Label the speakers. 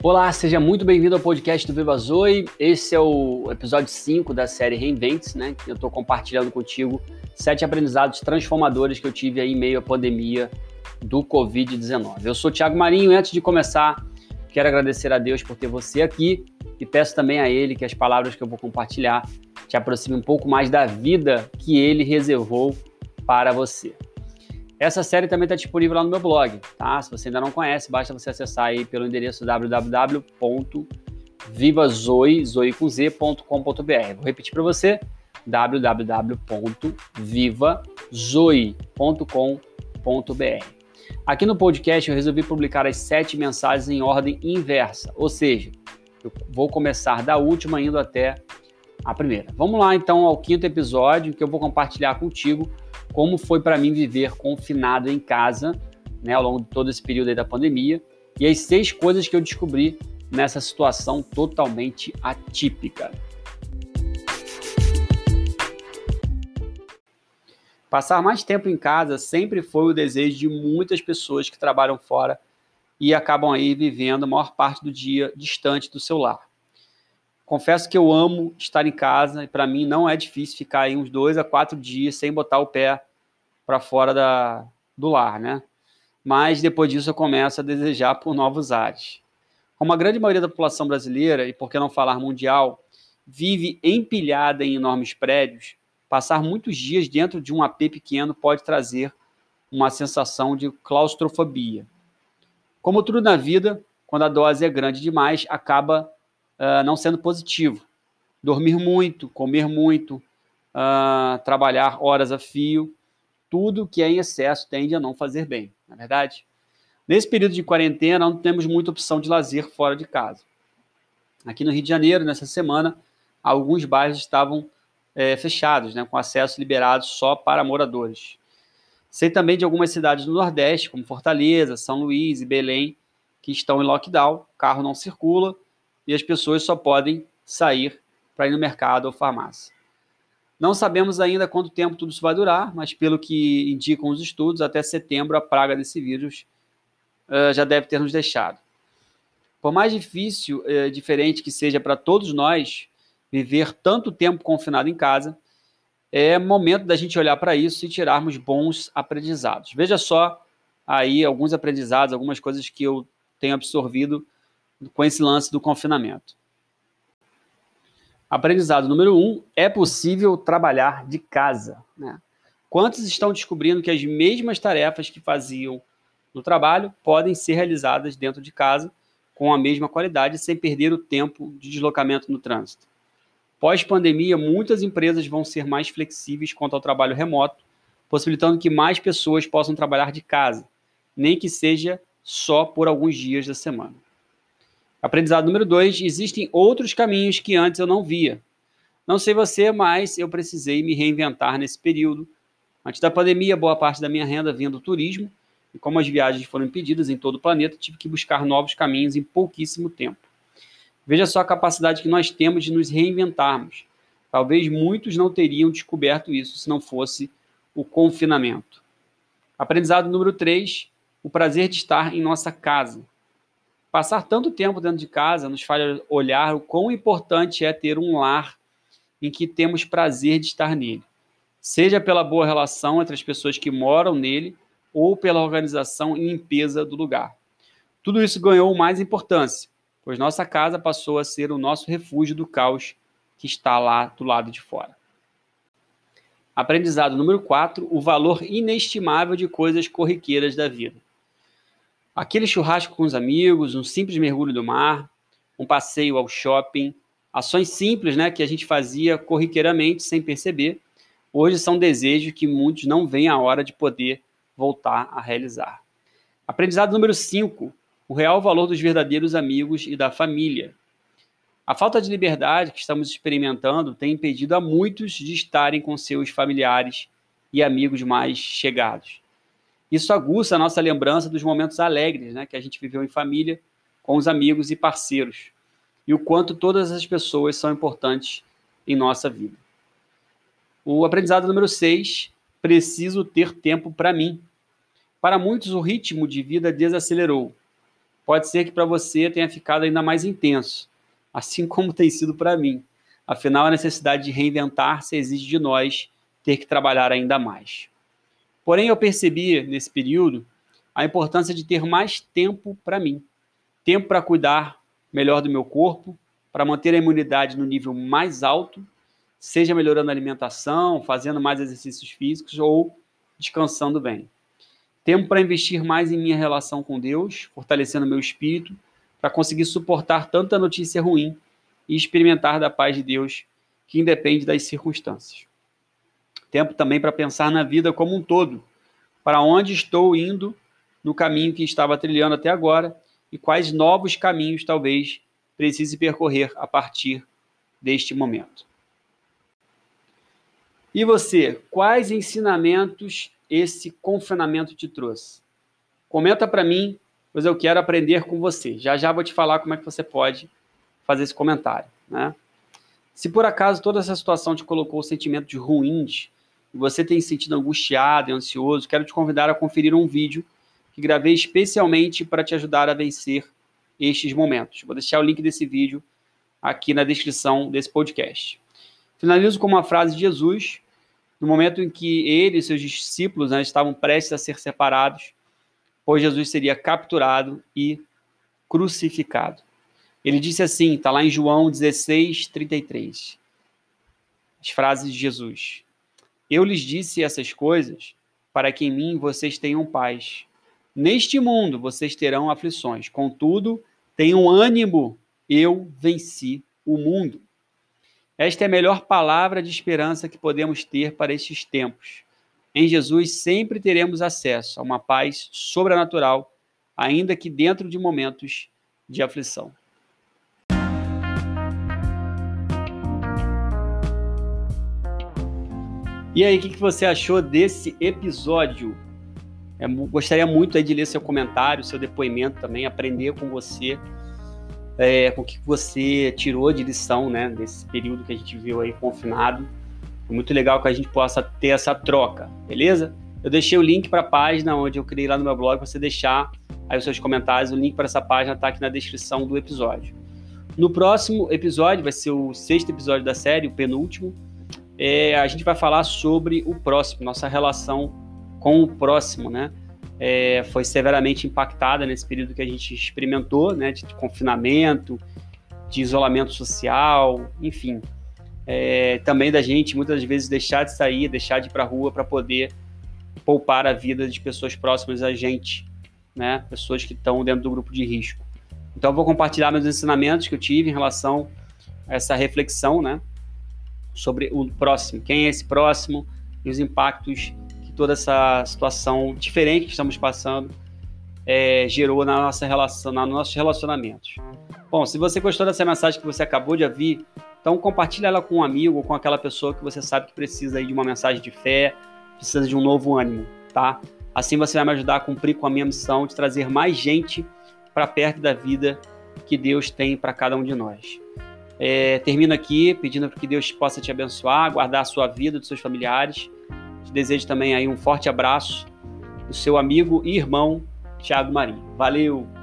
Speaker 1: Olá, seja muito bem-vindo ao podcast do Viva Zoe. Esse é o episódio 5 da série Reinventes, né? Eu estou compartilhando contigo sete aprendizados transformadores que eu tive aí em meio à pandemia do Covid-19. Eu sou Thiago Marinho e antes de começar, quero agradecer a Deus por ter você aqui e peço também a Ele que as palavras que eu vou compartilhar te aproximem um pouco mais da vida que Ele reservou para você. Essa série também está disponível lá no meu blog, tá? Se você ainda não conhece, basta você acessar aí pelo endereço www.vivazoe.com.br. Vou repetir para você, www.vivazoe.com.br. Aqui no podcast eu resolvi publicar as sete mensagens em ordem inversa, ou seja, eu vou começar da última indo até a primeira. Vamos lá então ao quinto episódio que eu vou compartilhar contigo como foi para mim viver confinado em casa, né, ao longo de todo esse período da pandemia, e as seis coisas que eu descobri nessa situação totalmente atípica. Passar mais tempo em casa sempre foi o desejo de muitas pessoas que trabalham fora e acabam aí vivendo a maior parte do dia distante do seu lar. Confesso que eu amo estar em casa e para mim não é difícil ficar aí uns dois a quatro dias sem botar o pé para fora da, do lar, né? Mas depois disso eu começo a desejar por novos ares. Como a grande maioria da população brasileira, e por que não falar mundial, vive empilhada em enormes prédios, passar muitos dias dentro de um AP pequeno pode trazer uma sensação de claustrofobia. Como tudo na vida, quando a dose é grande demais, acaba uh, não sendo positivo. Dormir muito, comer muito, uh, trabalhar horas a fio, tudo que é em excesso tende a não fazer bem, na é verdade? Nesse período de quarentena, não temos muita opção de lazer fora de casa. Aqui no Rio de Janeiro, nessa semana, alguns bairros estavam é, fechados, né, com acesso liberado só para moradores. Sei também de algumas cidades do Nordeste, como Fortaleza, São Luís e Belém, que estão em lockdown, carro não circula e as pessoas só podem sair para ir no mercado ou farmácia. Não sabemos ainda quanto tempo tudo isso vai durar, mas pelo que indicam os estudos, até setembro a praga desse vírus uh, já deve ter nos deixado. Por mais difícil, uh, diferente que seja para todos nós viver tanto tempo confinado em casa, é momento da gente olhar para isso e tirarmos bons aprendizados. Veja só aí alguns aprendizados, algumas coisas que eu tenho absorvido com esse lance do confinamento. Aprendizado número um: é possível trabalhar de casa. Né? Quantos estão descobrindo que as mesmas tarefas que faziam no trabalho podem ser realizadas dentro de casa com a mesma qualidade sem perder o tempo de deslocamento no trânsito? Pós-pandemia, muitas empresas vão ser mais flexíveis quanto ao trabalho remoto, possibilitando que mais pessoas possam trabalhar de casa, nem que seja só por alguns dias da semana. Aprendizado número dois: existem outros caminhos que antes eu não via. Não sei você, mas eu precisei me reinventar nesse período. Antes da pandemia, boa parte da minha renda vinha do turismo, e como as viagens foram impedidas em todo o planeta, tive que buscar novos caminhos em pouquíssimo tempo. Veja só a capacidade que nós temos de nos reinventarmos. Talvez muitos não teriam descoberto isso se não fosse o confinamento. Aprendizado número 3: o prazer de estar em nossa casa. Passar tanto tempo dentro de casa nos faz olhar o quão importante é ter um lar em que temos prazer de estar nele, seja pela boa relação entre as pessoas que moram nele ou pela organização e limpeza do lugar. Tudo isso ganhou mais importância, pois nossa casa passou a ser o nosso refúgio do caos que está lá do lado de fora. Aprendizado número 4: o valor inestimável de coisas corriqueiras da vida. Aquele churrasco com os amigos, um simples mergulho do mar, um passeio ao shopping, ações simples né, que a gente fazia corriqueiramente sem perceber, hoje são desejos que muitos não veem a hora de poder voltar a realizar. Aprendizado número 5: o real valor dos verdadeiros amigos e da família. A falta de liberdade que estamos experimentando tem impedido a muitos de estarem com seus familiares e amigos mais chegados. Isso aguça a nossa lembrança dos momentos alegres né, que a gente viveu em família, com os amigos e parceiros, e o quanto todas as pessoas são importantes em nossa vida. O aprendizado número 6, preciso ter tempo para mim. Para muitos, o ritmo de vida desacelerou. Pode ser que para você tenha ficado ainda mais intenso, assim como tem sido para mim. Afinal, a necessidade de reinventar-se exige de nós ter que trabalhar ainda mais. Porém, eu percebi nesse período a importância de ter mais tempo para mim. Tempo para cuidar melhor do meu corpo, para manter a imunidade no nível mais alto, seja melhorando a alimentação, fazendo mais exercícios físicos ou descansando bem. Tempo para investir mais em minha relação com Deus, fortalecendo meu espírito, para conseguir suportar tanta notícia ruim e experimentar da paz de Deus que independe das circunstâncias. Tempo também para pensar na vida como um todo, para onde estou indo no caminho que estava trilhando até agora e quais novos caminhos talvez precise percorrer a partir deste momento. E você, quais ensinamentos esse confinamento te trouxe? Comenta para mim, pois eu quero aprender com você. Já já vou te falar como é que você pode fazer esse comentário, né? Se por acaso toda essa situação te colocou sentimentos ruins você tem se sentido angustiado e ansioso, quero te convidar a conferir um vídeo que gravei especialmente para te ajudar a vencer estes momentos. Vou deixar o link desse vídeo aqui na descrição desse podcast. Finalizo com uma frase de Jesus, no momento em que ele e seus discípulos né, estavam prestes a ser separados, pois Jesus seria capturado e crucificado. Ele disse assim, está lá em João 16, 33. As frases de Jesus. Eu lhes disse essas coisas para que em mim vocês tenham paz. Neste mundo vocês terão aflições, contudo, tenham ânimo, eu venci o mundo. Esta é a melhor palavra de esperança que podemos ter para estes tempos. Em Jesus sempre teremos acesso a uma paz sobrenatural, ainda que dentro de momentos de aflição. E aí, o que você achou desse episódio? É, gostaria muito de ler seu comentário, seu depoimento também, aprender com você, é, com o que você tirou de lição, né, desse período que a gente viu aí confinado. É muito legal que a gente possa ter essa troca, beleza? Eu deixei o link para a página onde eu criei lá no meu blog você deixar aí os seus comentários. O link para essa página está aqui na descrição do episódio. No próximo episódio, vai ser o sexto episódio da série, o penúltimo, é, a gente vai falar sobre o próximo, nossa relação com o próximo, né? É, foi severamente impactada nesse período que a gente experimentou, né? De, de confinamento, de isolamento social, enfim. É, também da gente muitas vezes deixar de sair, deixar de ir para a rua para poder poupar a vida de pessoas próximas a gente, né? Pessoas que estão dentro do grupo de risco. Então, eu vou compartilhar meus ensinamentos que eu tive em relação a essa reflexão, né? Sobre o próximo, quem é esse próximo e os impactos toda essa situação diferente que estamos passando é, gerou na nossa relação, nos nossos relacionamentos. Bom, se você gostou dessa mensagem que você acabou de ouvir, então compartilhe ela com um amigo ou com aquela pessoa que você sabe que precisa de uma mensagem de fé, precisa de um novo ânimo, tá? Assim você vai me ajudar a cumprir com a minha missão de trazer mais gente para perto da vida que Deus tem para cada um de nós. É, termino aqui pedindo que Deus possa te abençoar, guardar a sua vida, dos seus familiares te desejo também aí um forte abraço do seu amigo e irmão Tiago Marinho. Valeu!